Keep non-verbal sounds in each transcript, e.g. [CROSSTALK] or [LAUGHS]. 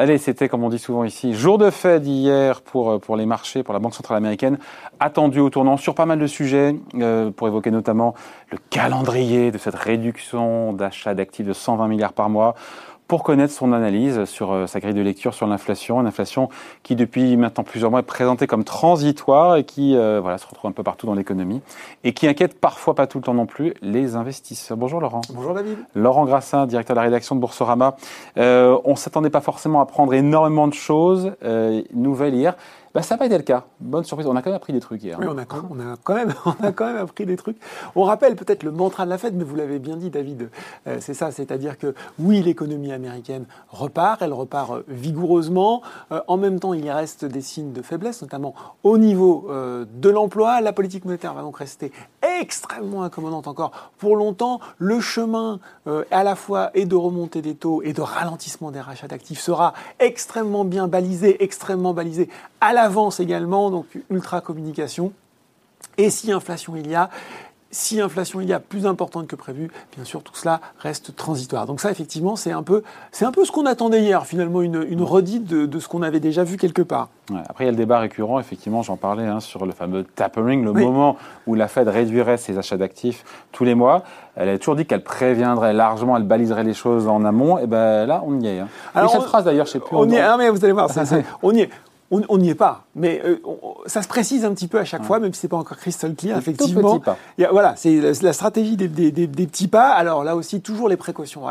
Allez, c'était comme on dit souvent ici, jour de fête hier pour, euh, pour les marchés, pour la Banque centrale américaine, attendu au tournant sur pas mal de sujets, euh, pour évoquer notamment le calendrier de cette réduction d'achat d'actifs de 120 milliards par mois pour connaître son analyse sur euh, sa grille de lecture sur l'inflation, une inflation qui depuis maintenant plusieurs mois est présentée comme transitoire et qui euh, voilà, se retrouve un peu partout dans l'économie et qui inquiète parfois pas tout le temps non plus les investisseurs. Bonjour Laurent. Bonjour David. Laurent Grassin, directeur de la rédaction de Boursorama. Euh, on s'attendait pas forcément à prendre énormément de choses. Euh, nouvelle hier. Bah, ça n'a pas été le cas. Bonne surprise. On a quand même appris des trucs hier. Oui, on a, quand, on a, quand, même, [LAUGHS] on a quand même appris des trucs. On rappelle peut-être le mantra de la fête, mais vous l'avez bien dit, David. Euh, c'est ça, c'est-à-dire que oui, l'économie américaine repart, elle repart euh, vigoureusement. Euh, en même temps, il y reste des signes de faiblesse, notamment au niveau euh, de l'emploi. La politique monétaire va donc rester extrêmement incommodante encore pour longtemps. Le chemin euh, à la fois et de remontée des taux et de ralentissement des rachats d'actifs sera extrêmement bien balisé, extrêmement balisé à l'avance également, donc ultra communication. Et si inflation il y a, si inflation il y a plus importante que prévu, bien sûr tout cela reste transitoire. Donc ça effectivement c'est un peu c'est un peu ce qu'on attendait hier finalement une, une redite de, de ce qu'on avait déjà vu quelque part. Ouais, après il y a le débat récurrent effectivement j'en parlais hein, sur le fameux tapering, le oui. moment où la Fed réduirait ses achats d'actifs tous les mois. Elle a toujours dit qu'elle préviendrait largement, elle baliserait les choses en amont. Et ben là on y est. Hein. Alors, et cette on, phrase d'ailleurs je sais plus. On, on y est. Ah, mais vous allez voir, c est, [LAUGHS] on y est on n'y est pas, mais euh, on, ça se précise un petit peu à chaque ouais. fois, même si c'est pas encore crystal clear. Un effectivement, pas. Y a, voilà, c'est la, la, stratégie des, des, des, des, petits pas. Alors là aussi, toujours les précautions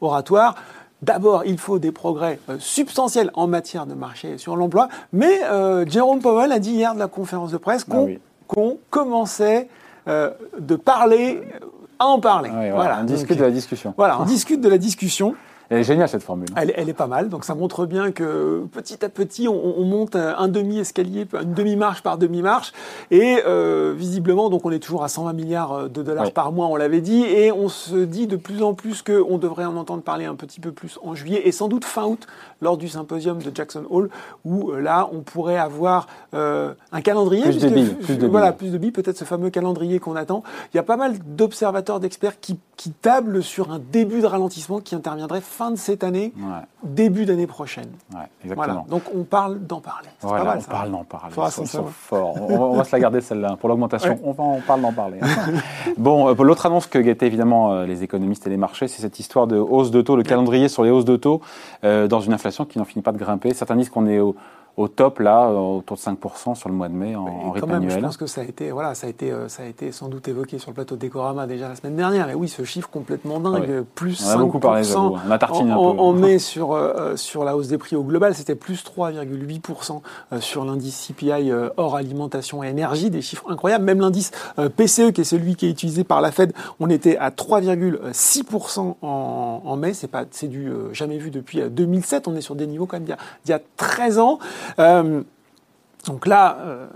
oratoires. D'abord, il faut des progrès euh, substantiels en matière de marché sur l'emploi, mais euh, Jérôme Powell a dit hier de la conférence de presse qu'on ah oui. qu commençait euh, de parler à en parler. Ah oui, voilà. voilà. On discute Donc, de la discussion. Voilà, on discute de la discussion. Elle est géniale cette formule. Elle, elle, est pas mal, donc ça montre bien que petit à petit on, on monte un demi escalier, une demi marche par demi marche, et euh, visiblement donc on est toujours à 120 milliards de dollars oui. par mois, on l'avait dit, et on se dit de plus en plus qu'on devrait en entendre parler un petit peu plus en juillet et sans doute fin août lors du symposium de Jackson Hole, où euh, là on pourrait avoir euh, un calendrier, plus de billes, plus de voilà plus de billes, peut-être ce fameux calendrier qu'on attend. Il y a pas mal d'observateurs, d'experts qui, qui tablent sur un début de ralentissement qui interviendrait fin de cette année, ouais. début d'année prochaine. Ouais, exactement. Voilà. Donc on parle d'en parler. Voilà, mal, on ça. parle d'en parler. Forts. on, on, va se la garder celle-là pour l'augmentation. Ouais. On, va, on parle d'en parler. [LAUGHS] bon, euh, l'autre annonce que guettaient évidemment euh, les économistes et les marchés, c'est cette histoire de hausse de taux, le calendrier sur les hausses de taux euh, dans une inflation qui n'en finit pas de grimper. Certains disent qu'on est au au top là, autour de 5% sur le mois de mai en, en rythme même, annuel. Je pense que ça a été, voilà, ça a été, euh, ça a été sans doute évoqué sur le plateau de Décorama déjà la semaine dernière. Et oui, ce chiffre complètement dingue, oui. plus on a 5%. Beaucoup parlé, on a tartiné en, un peu. en mai sur euh, sur la hausse des prix au global, c'était plus 3,8% euh, sur l'indice CPI euh, hors alimentation et énergie, des chiffres incroyables. Même l'indice euh, PCE, qui est celui qui est utilisé par la Fed, on était à 3,6% en, en, mai. C'est pas, c'est du euh, jamais vu depuis 2007. On est sur des niveaux quand même d'il y, y, a 13 ans. Euh, donc là, euh,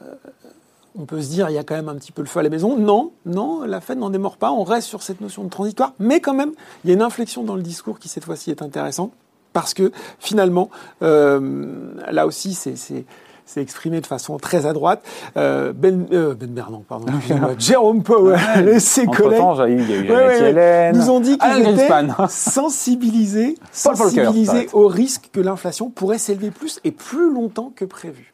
on peut se dire, il y a quand même un petit peu le feu à la maison. Non, non, la Fed n'en démord pas. On reste sur cette notion de transitoire. Mais quand même, il y a une inflexion dans le discours qui, cette fois-ci, est intéressant. Parce que, finalement, euh, là aussi, c'est s'est exprimé de façon très à droite. Euh, ben, euh, ben Bernard, pardon, [LAUGHS] Jérôme Powell [LAUGHS] et ses collègues. Il y a eu ouais, ouais, nous ont dit qu'ils étaient [LAUGHS] sensibilisés, sensibilisés au risque que l'inflation pourrait s'élever plus et plus longtemps que prévu.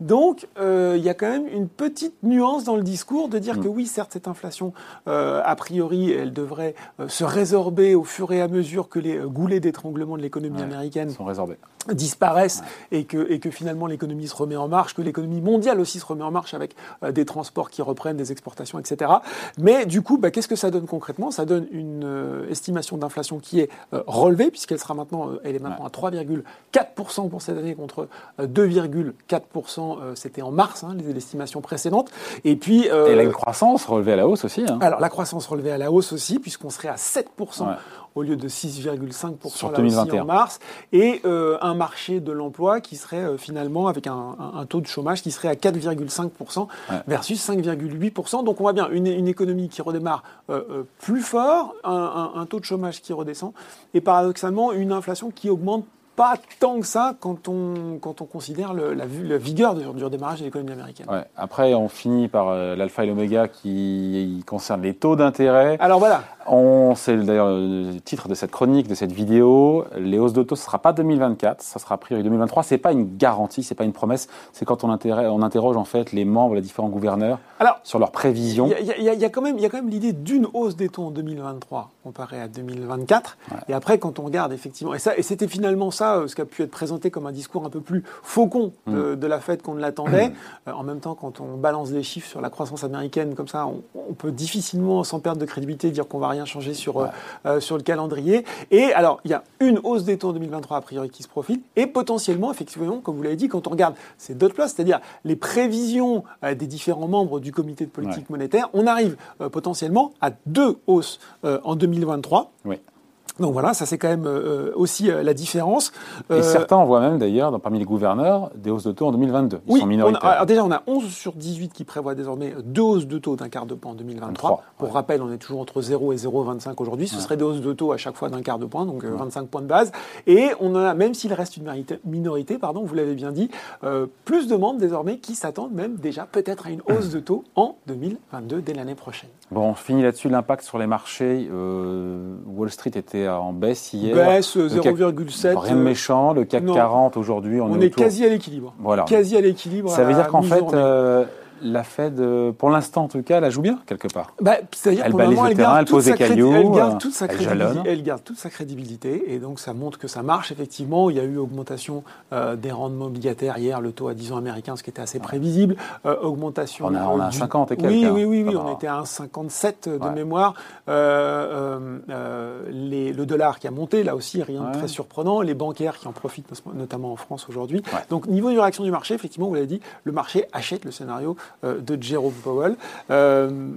Donc, euh, il y a quand même une petite nuance dans le discours de dire mmh. que oui, certes, cette inflation, euh, a priori, elle devrait euh, se résorber au fur et à mesure que les goulets d'étranglement de l'économie ouais, américaine sont résorbés disparaissent ouais. et, que, et que finalement l'économie se remet en marche, que l'économie mondiale aussi se remet en marche avec des transports qui reprennent, des exportations, etc. Mais du coup, bah, qu'est-ce que ça donne concrètement? Ça donne une estimation d'inflation qui est relevée, puisqu'elle sera maintenant, elle est maintenant ouais. à 3,4% pour cette année contre 2,4%, c'était en mars, hein, l'estimation précédente. Et puis... et la croissance relevée à la hausse aussi. Hein. Alors la croissance relevée à la hausse aussi, puisqu'on serait à 7% ouais au lieu de 6,5% là aussi en mars, et euh, un marché de l'emploi qui serait euh, finalement avec un, un, un, taux de chômage qui serait à 4,5% ouais. versus 5,8%. Donc on voit bien une, une économie qui redémarre euh, euh plus fort, un, un, taux de chômage qui redescend, et paradoxalement une inflation qui augmente pas tant que ça quand on, quand on considère le, la, la, vigueur du, du redémarrage de l'économie américaine. Ouais. Après, on finit par euh, l'alpha et l'oméga qui concerne les taux d'intérêt. Alors voilà. On, c'est d'ailleurs le titre de cette chronique, de cette vidéo. Les hausses d'auto, ce ne sera pas 2024, ça sera a priori 2023. C'est pas une garantie, c'est pas une promesse. C'est quand on, on, interroge en fait les membres, les différents gouverneurs Alors, sur leurs prévisions. Il y, y, a quand même, il y a quand même l'idée d'une hausse des taux en 2023 comparé à 2024. Et après, quand on regarde effectivement, et ça, et c'était finalement ça, euh, ce qui a pu être présenté comme un discours un peu plus faucon de, mm. la Fed qu'on ne l'attendait. [CLEARS THROAT] Euh, en même temps, quand on balance des chiffres sur la croissance américaine comme ça, on, on peut difficilement, sans perdre de crédibilité, dire qu'on va rien changer sur, euh, euh, sur le calendrier. Et alors, il y a une hausse des taux en 2023 a priori qui se profile, et potentiellement, effectivement, comme vous l'avez dit, quand on regarde ces dot plots, c'est-à-dire les prévisions euh, des différents membres du comité de politique monétaire, on arrive potentiellement à deux hausses en 2023. Oui. Donc voilà, ça c'est quand même euh, aussi euh, la différence. Et euh, certains on voit même d'ailleurs, parmi les gouverneurs, des hausses de taux en 2022. Ils oui, sont minoritaires. alors déjà, on a 11 sur 18 qui prévoient désormais deux hausses de taux d'un quart de point en 2023. Pour rappel, on est toujours entre 0 et 0,25 aujourd'hui. Ce serait des hausses de taux à chaque fois d'un quart de point, donc 25 points de base. Et on en a, même s'il reste une minorité, pardon, vous l'avez bien dit, plus de membres désormais qui s'attendent même déjà peut-être à une hausse de taux en 2022 dès l'année prochaine. Bon, on finit là-dessus l'impact sur les marchés. Wall Street était en baisse hier. Baisse 0,7. Rien de méchant. Le CAC 40 aujourd'hui, on, est, quasi à l'équilibre. Voilà. Quasi à l'équilibre. Ça veut dire qu'en fait, la Fed, euh, pour l'instant en tout cas, elle la joue bien quelque part. Bah, C'est-à-dire elle balise le terrain, elle pose des cailloux, elle garde, toute sa crédibilité, elle garde toute sa crédibilité et donc ça montre que ça marche effectivement. Il y a eu augmentation euh, des rendements obligataires hier, le taux à 10 ans américain, ce qui était assez prévisible. Euh, augmentation. On a, on a 50 et quelques. Oui, oui, oui, oui on était à 1,57 de mémoire. Les, le dollar qui a monté, là aussi, rien de très surprenant. Les bancaires qui en profitent, notamment en France aujourd'hui. Donc niveau de réaction du marché, effectivement, vous l'avez dit, le marché achète le scénario euh, de Jerome Powell. Euh,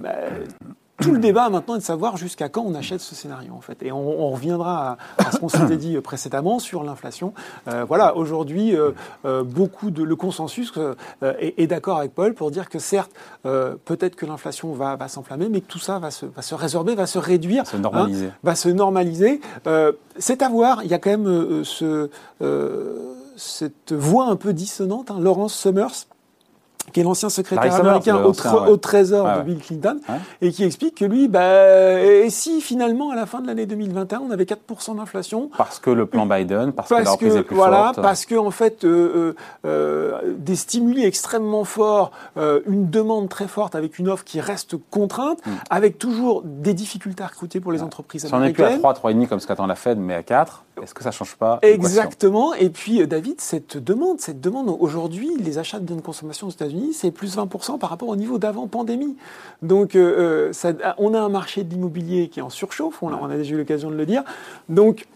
tout le débat maintenant est de savoir jusqu'à quand on achète ce scénario en fait. Et on, reviendra à, ce qu'on [COUGHS] s'était dit précédemment sur l'inflation. Euh, voilà, aujourd'hui, beaucoup de le consensus est, d'accord avec Paul pour dire que certes, peut-être que l'inflation va, va s'enflammer, mais que tout ça va se, va se résorber, va se réduire, se normaliser. Hein, va se normaliser. C'est à voir. Il y a quand même ce, cette voix un peu dissonante. Hein. Laurence Summers qui est l'ancien secrétaire américain au, Trésor de Bill Clinton, et qui explique que lui, bah, et si finalement à la fin de l'année 2021 on avait 4% d'inflation Parce que le plan Biden, parce, que est plus voilà, forte. Parce que en fait, euh, euh, euh, des stimuli extrêmement forts, une demande très forte avec une offre qui reste contrainte, mm. avec toujours des difficultés à recruter pour les entreprises américaines. Si on n'est plus à 3, 3,5 comme ce qu'attend la Fed, mais à 4, est-ce que ça change pas Exactement. Et puis David, cette demande, cette demande aujourd'hui, les achats de biens de consommation aux États-Unis c'est plus 20% par rapport au niveau d'avant pandémie. Donc, euh, euh, ça, on a un marché de l'immobilier qui est en surchauffe, on, a déjà eu l'occasion de le dire. Donc,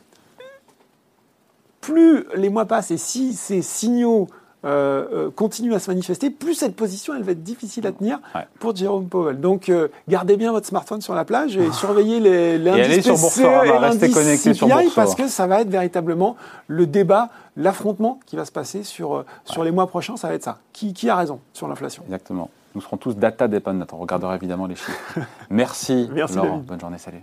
plus les mois passent et si ces signaux euh, continuent à se manifester, plus cette position elle va être difficile à tenir pour Jérôme Powell. Donc gardez bien votre smartphone sur la plage et surveillez les l'indice sur CPI parce que ça va être véritablement le débat l'affrontement qui va se passer sur, euh, sur les mois prochains, ça va être ça. Qui, qui a raison sur l'inflation? Exactement. Nous serons tous data dependent. On regardera évidemment les chiffres. [LAUGHS] Merci, Merci Laurent. Bonne journée. Salut.